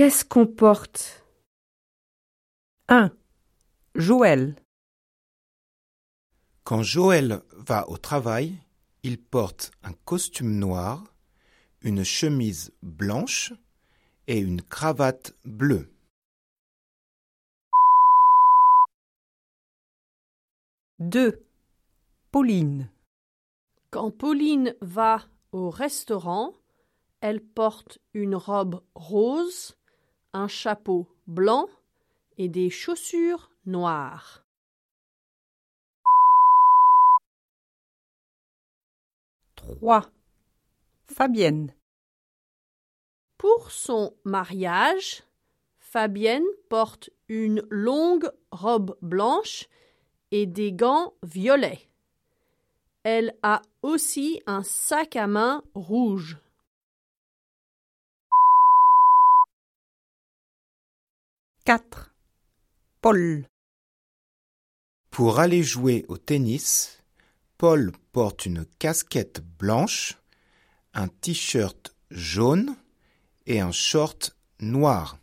Qu'est-ce qu'on porte? 1. Joël. Quand Joël va au travail, il porte un costume noir, une chemise blanche et une cravate bleue. 2. Pauline. Quand Pauline va au restaurant, elle porte une robe rose, un chapeau blanc et des chaussures noires. 3. Fabienne. Pour son mariage, Fabienne porte une longue robe blanche et des gants violets. Elle a aussi un sac à main rouge. 4. Paul. Pour aller jouer au tennis, Paul porte une casquette blanche, un t-shirt jaune et un short noir.